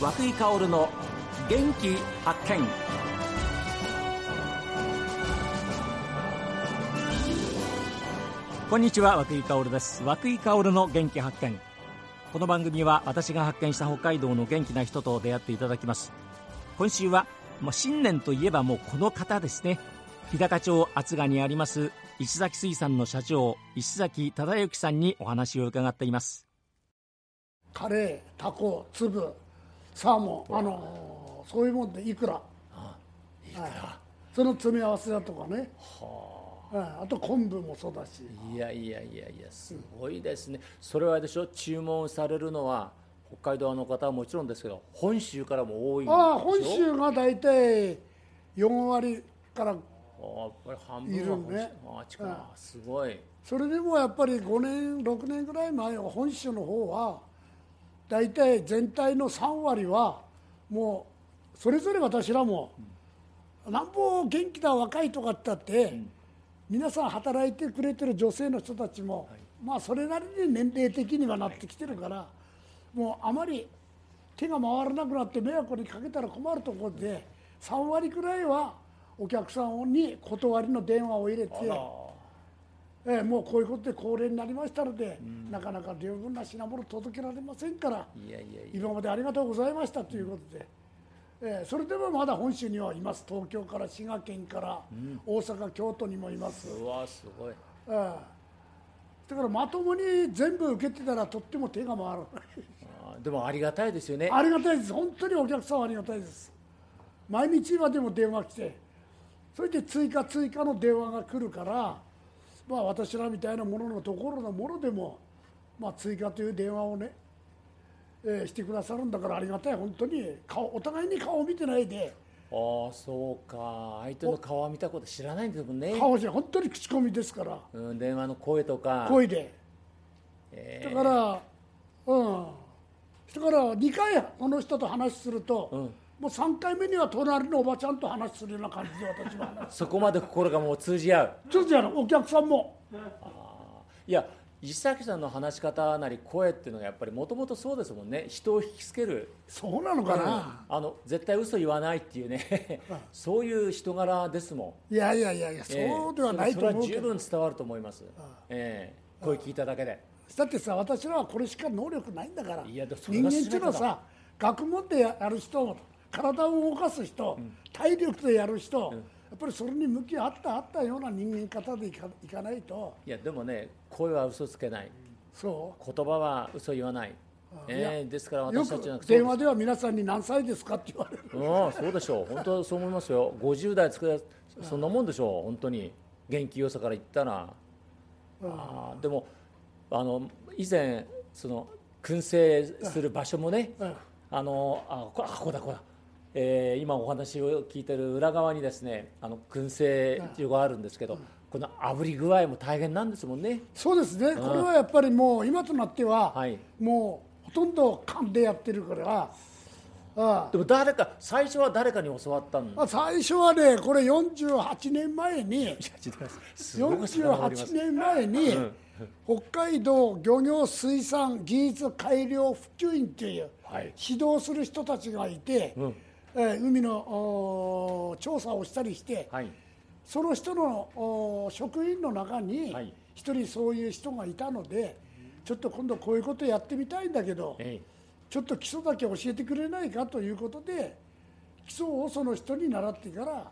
和久井薫の元気発見。こんにちは和久井薫です。和久井薫の元気発見。この番組は私が発見した北海道の元気な人と出会っていただきます。今週は、まあ、新年といえばもうこの方ですね。日高町厚賀にあります石崎水産の社長石崎忠之さんにお話を伺っています。カレータコ粒。サーモンあのそういうもんでいくら。いくら、その詰め合わせだとかね。うんあと昆布もそうだし。いやいやいやいやすごいですね、それはでしょ？注文されるのは北海道の方はもちろんですけど本州からも多いああ本州が大体4割からあやっぱり半分はいああすごい。それでもやっぱり5年6年ぐらい前は本州の方は大体全体の3割はもうそれぞれ私らもなんぼ元気だ若いとかって言ったって、皆さん働いてくれてる女性の人たちも、まあそれなりに年齢的にはなってきてるから、もうあまり手が回らなくなって迷惑にかけたら困るところで3割くらいはお客さんに断りの電話を入れて。ええ、もうこういうことで高齢になりましたので、なかなか十分な品物届けられませんからいやいやいや。今までありがとうございましたということで、ええ、それでもまだ本州にはいます。東京から滋賀県から大阪、京都にもいます、えうわすごい。え、だからまともに全部受けてたらとっても手が回らない。あでもありがたいですよね。ありがたいです。本当にお客さんはありがたいです。毎日今でも電話来てそれで追加追加の電話が来るからまあ私らみたいなもののところのものでもまあ追加という電話をね、えーしてくださるんだからありがたい。本当に顔お互いに顔を見てないで。ああそうか。相手の顔は見たこと知らないんですもんね、顔じゃ本当に口コミですから。うん、電話の声とか。声で。えだからうん。だから2回この人と話すると、んもう3回目には隣のおばちゃんと話するような感じで私は。そこまで心がもう通じ合う。ちょっとやるお客さんも。いや石崎さんの話し方なり声っていうのがやっぱりもともとそうですもんね。人を引きつける。そうなのかな、あの絶対嘘言わないっていうね。そういう人柄ですもん。いやいやいやいや、ええ。そうではないと思うそれは十分伝わると思います、ええ。声聞いただけで。だってさ私らはこれしか能力ないんだから。人間っていうのはさ学問でやる人体を動かす人、体力でやる人、やっぱりそれに向き合ったあったような人間方でいかいかないと。いやでもね声は嘘つけない。そ言葉は嘘言わない、ええですからうよ私たちはく電話では皆さんに何歳ですかって言われる。うんそうでしょう。本当そう思いますよ。50代作るそんなもんでしょう。本当に。元気良さから言ったら、あーでもあの以前その燻製する場所もね、うん。あのあこあここだここだ、えー今お話を聞いてる裏側にですねあの燻製所があるんですけど、この炙り具合も大変なんですもんね。そうですね、これはやっぱりもう今となっては、はい。もうほとんど勘でやってるからあでも誰か最初は誰かに教わったん？あ最初はねこれ48年前にすごく遡りま48す。年前に、北海道漁業水産技術改良普及員という、はい。指導する人たちがいて、うんえー海の調査をしたりして、はい。その人のお職員の中にはい。一人そういう人がいたので、ちょっと今度こういうことやってみたいんだけど、えちょっと基礎だけ教えてくれないかということで基礎をその人に習ってから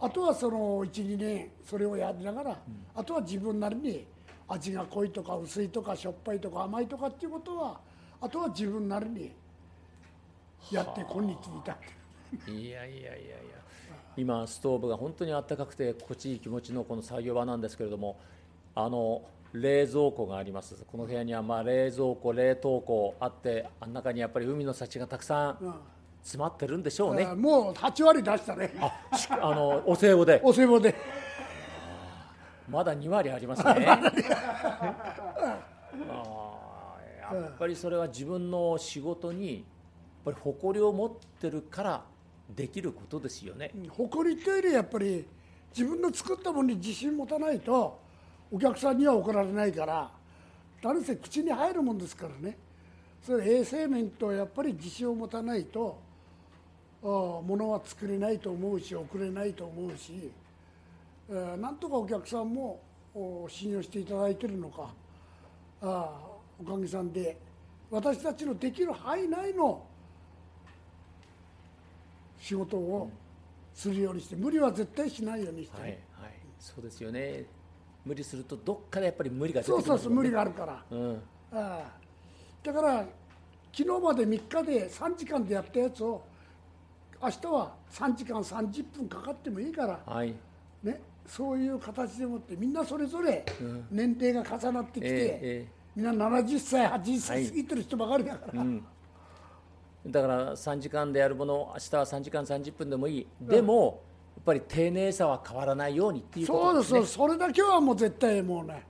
あ。とはその12年それをやりながら、あとは自分なりに味が濃いとか薄いとかしょっぱいとか甘いとかっていうことはあとは自分なりにやって今日に至ってえいやいやいやいや。今ストーブが本当にあったかくて心地いい気持ちのこの作業場なんですけれどもあの冷蔵庫があります。この部屋にはまあ冷蔵庫冷凍庫あってあん中にやっぱり海の幸がたくさん詰まってるんでしょうね、あもう8割出したね。しあのお歳暮で。お歳暮で。まだ2割ありますね。あーやっぱりそれは自分の仕事にぱり誇りを持ってるからできることですよね、誇りというよりやっぱり自分の作ったものに自信持たないとお客さんには怒られないから何せ口に入るもんですからね。それ衛生面とやっぱり自信を持たないとあ物は作れないと思うし送れないと思うし、えーなんとかお客さんも信用していただいてるのかあおかげさんで私たちのできる範囲内の仕事をするようにして無理は絶対しないようにして、はいはい。そうですよね。無理するとどっかでやっぱり無理が出てそうきますもんねそうそう無理があるから。うん。ああ。だから昨日まで3日で3時間でやったやつを明日は3時間30分かかってもいいから、はい。ね、そういう形でもってみんなそれぞれ年齢が重なってきて、ええみんな70歳80歳過ぎてる人ばかりだから、うんだから3時間でやるもの明日は3時間30分でもいい。でもやっぱり丁寧さは変わらないようにっていうこそうですそれだけはもう絶対もうね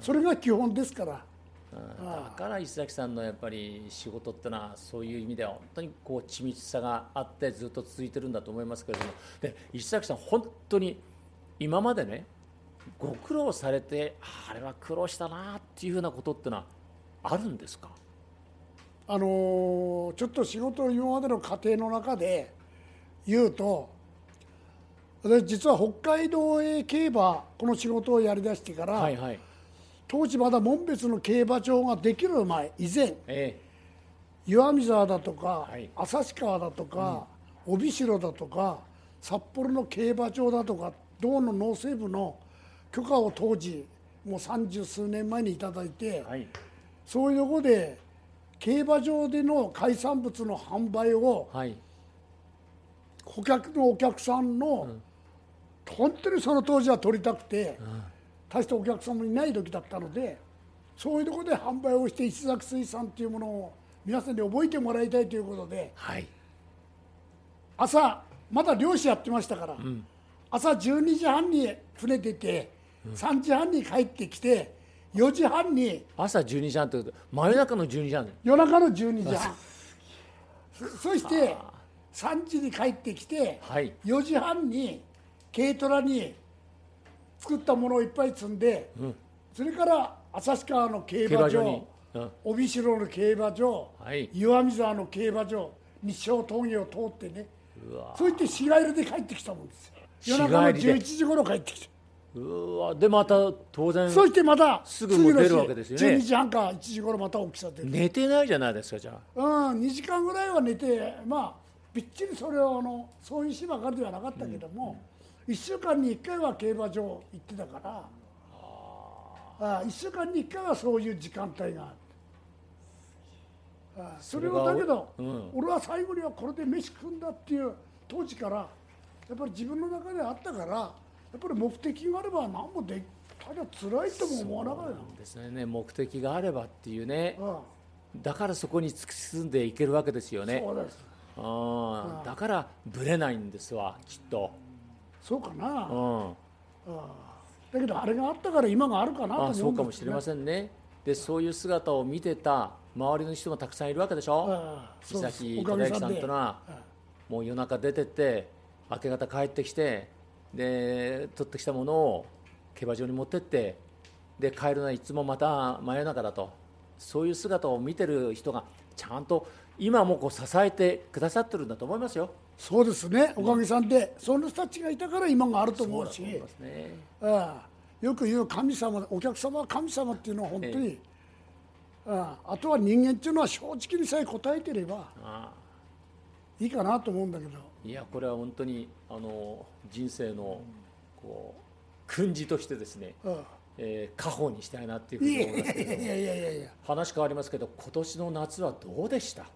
それが基本ですから。うん。だから石崎さんのやっぱり仕事ってのはそういう意味では本当にこう緻密さがあってずっと続いてるんだと思いますけれども。で石崎さん本当に今までねご苦労されてああれは苦労したなっていうふうなことってのはあるんですか？あのーちょっと仕事を今までの過程の中で言うと私実は北海道へ競馬この仕事をやりだしてから、はいはい。当時まだ門別の競馬場ができる前以前え岩見沢だとか、はい。旭川だとか、帯広だとか札幌の競馬場だとか道の農政部の許可を当時もう三十数年前にいただいて、えはい。そういうところで競馬場での海産物の販売をはい。顧客のお客さんの、本当にその当時は取りたくて、大したお客さんもいない時だったのでそういうところで販売をして石崎水産っていうものを皆さんに覚えてもらいたいということではい。朝まだ漁師やってましたから、朝12時半に船出て、3時半に帰ってきて4時半に。朝12時半ということ？真夜中の12時半夜中の12時半。そそして3時に帰ってきて、はい。4時半に軽トラに作ったものをいっぱい積んで、それから旭川の競馬場帯広の競馬場、はい。岩見沢の競馬場日照峠を通ってね。そう言って日帰りで帰ってきたもんですよ。日夜中の帰りで。11時頃帰ってきて、うわでまた当然そしてまたすぐ出るわけですよね。12時半か1時頃また起きちゃって、寝てないじゃないですかじゃあ。うん、2時間ぐらいは寝てまあびっちりそれをあのそういう日ばかりではなかったけども、1週間に1回は競馬場行ってたからあ1週間に1回はそういう時間帯があってあそれをだけど、うん。俺は最後にはこれで飯食うんだっていう当時からやっぱり自分の中であったからやっぱり目的があれば何もでただ辛いとも思わなかったよですね。目的があればっていうね。うん。だからそこに突き進んでいけるわけですよね。そうです。ああだからぶれないんですわきっと、そうかな、うん、だけどあれがあったから今があるかなあそうかもしれまんせんね。でそういう姿を見てた周りの人もたくさんいるわけでしょ。石崎忠之さんというのはもう夜中出てって明け方帰ってきてで取ってきたものを競馬場に持ってってで帰るのはいつもまた真夜中だと。そういう姿を見てる人がちゃんと今もこう支えてくださってるんだと思いますよ。そうですね。おかげさんで、その人たちがいたから今があると思うし。そうね。ああよく言う神様お客様は神様っていうのは本当に、あああとは人間っていうのは正直にさえ答えてればああいいかなと思うんだけど。いやこれは本当にあの人生のこう訓示としてですね、ああえー、家宝にしたいなっていうふういに思いますけどやいやいやいやいや話変わりますけど今年の夏はどうでした、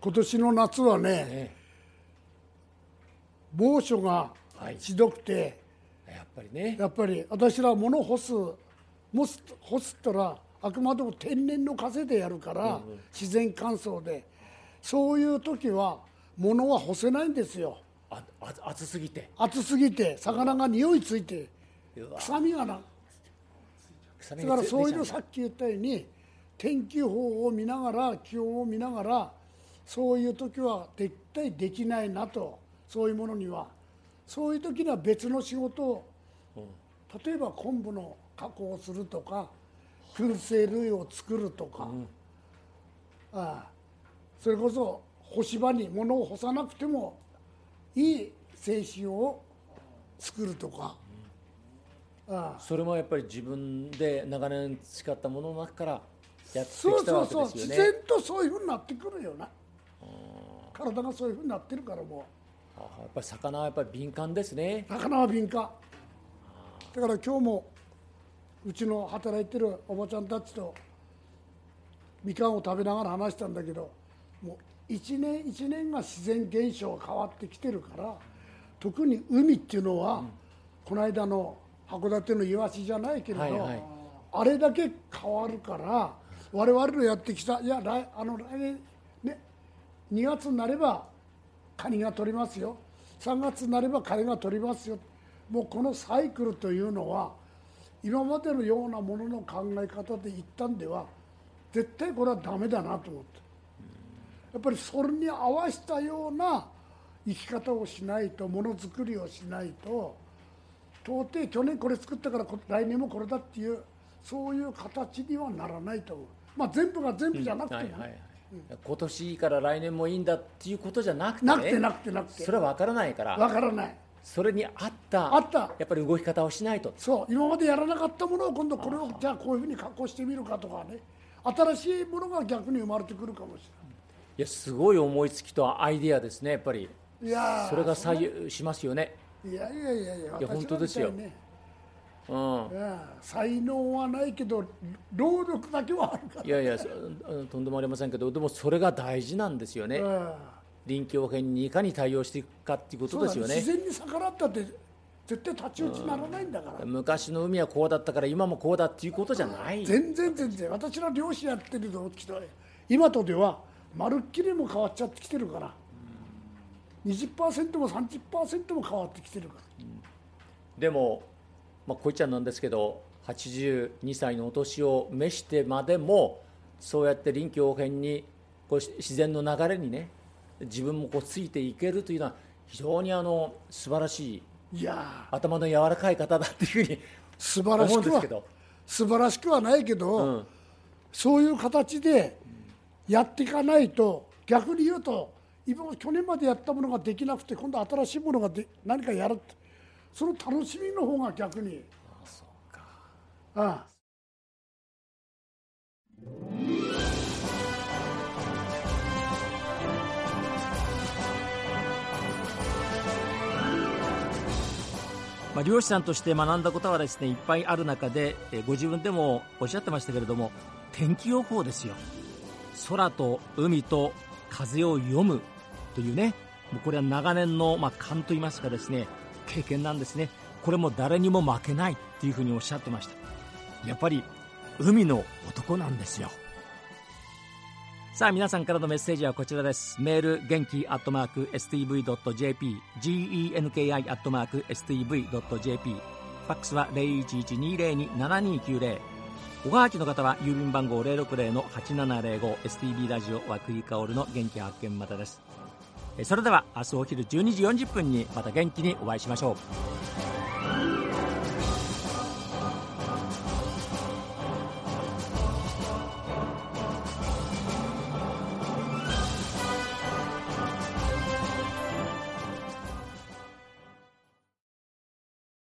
今年の夏はねね、猛暑がはい。ひどくて、やっぱりね。やっぱり私ら物干す干す干すったらあくまでも天然の風でやるから、自然乾燥で。そういう時は物は干せないんですよ。ああ暑すぎて。暑すぎて魚が匂いついて臭みがな。だからそういうのさっき言ったように天気予報を見ながら気温を見ながらそういう時は絶対できないなとそういうものには。そういう時には別の仕事を例えば昆布の加工をするとか燻製類を作るとか、ああ。それこそ干し場に物を干さなくてもいい精神を作るとか、ああ。それもやっぱり自分で長年培ったものの中からやってきたわけですよね。そうそうそう。自然とそういうふうになってくるよな。体がそういうふうになってるからもう。やっぱり魚はやっぱり敏感ですね。魚は敏感。だから今日もうちの働いてるおばちゃんたちとみかんを食べながら話したんだけどもう一年一年が自然現象が変わってきてるから特に海っていうのは、うん、この間の函館のイワシじゃないけれど、はいはい、あれだけ変わるから我々のやってきたいや来あの来年ね2月になればカニが取りますよ。3月になればカニが取りますよ。もうこのサイクルというのは今までのようなものの考え方でいったんでは絶対これはダメだなと思ってやっぱりそれに合わせたような生き方をしないとものづくりをしないと到底去年これ作ったから来年もこれだっていうそういう形にはならないと思う、まあ、全部が全部じゃなくても、ね、はいはいうん、今年から来年もいいんだっていうことじゃなくて、ね、なくてなくてなくて。それは分からないから。分からない。それに合ったあった。やっぱり動き方をしないと。そう。今までやらなかったものを今度これをじゃあこういうふうに加工してみるかとかね。新しいものが逆に生まれてくるかもしれないいやすごい思いつきとアイデアですねやっぱり。いやそれが左右しますよね。いやいやいやいやいや本当ですよ、うん、才能はないけど労力だけはあるから、いやいやとんでもありませんけどでもそれが大事なんですよね、臨機応変にいかに対応していくかっていうことですよね。自然に逆らったって絶対太刀打ちならないんだから、昔の海はこうだったから今もこうだっていうことじゃない。全然全然。私ら漁師やってると。今とではまるっきりも変わっちゃってきてるから、20%も30%も変わってきてるから、でも、まあ、こいちゃんなんですけど82歳のお年を召してまでもそうやって臨機応変にこう自然の流れにね自分もこうついていけるというのは非常にあの素晴らしいいや頭の柔らかい方だっていうふうに素晴らしくは素晴らしくはないけど、うん、そういう形でやっていかないと逆に言うと今去年までやったものができなくて今度新しいものがで何かやるってその楽しみの方が逆に。ああそうか。ああ。まあ、漁師さんとして学んだことはですねいっぱいある中で、えご自分でもおっしゃってましたけれども天気予報ですよ空と海と風を読むというねもうこれは長年の、まあ、勘といいますかですね経験なんですね。これも誰にも負けないっていうふうにおっしゃってました。やっぱり海の男なんですよ。さあ皆さんからのメッセージはこちらです。メール元気アットマーク STV.jp genki アットマーク STV.jp ファックスは0112027290おはがきの方は郵便番号060-8705 STB ラジオ和久井薫の元気発見またです。それでは明日お昼12時40分にまた元気にお会いしましょう。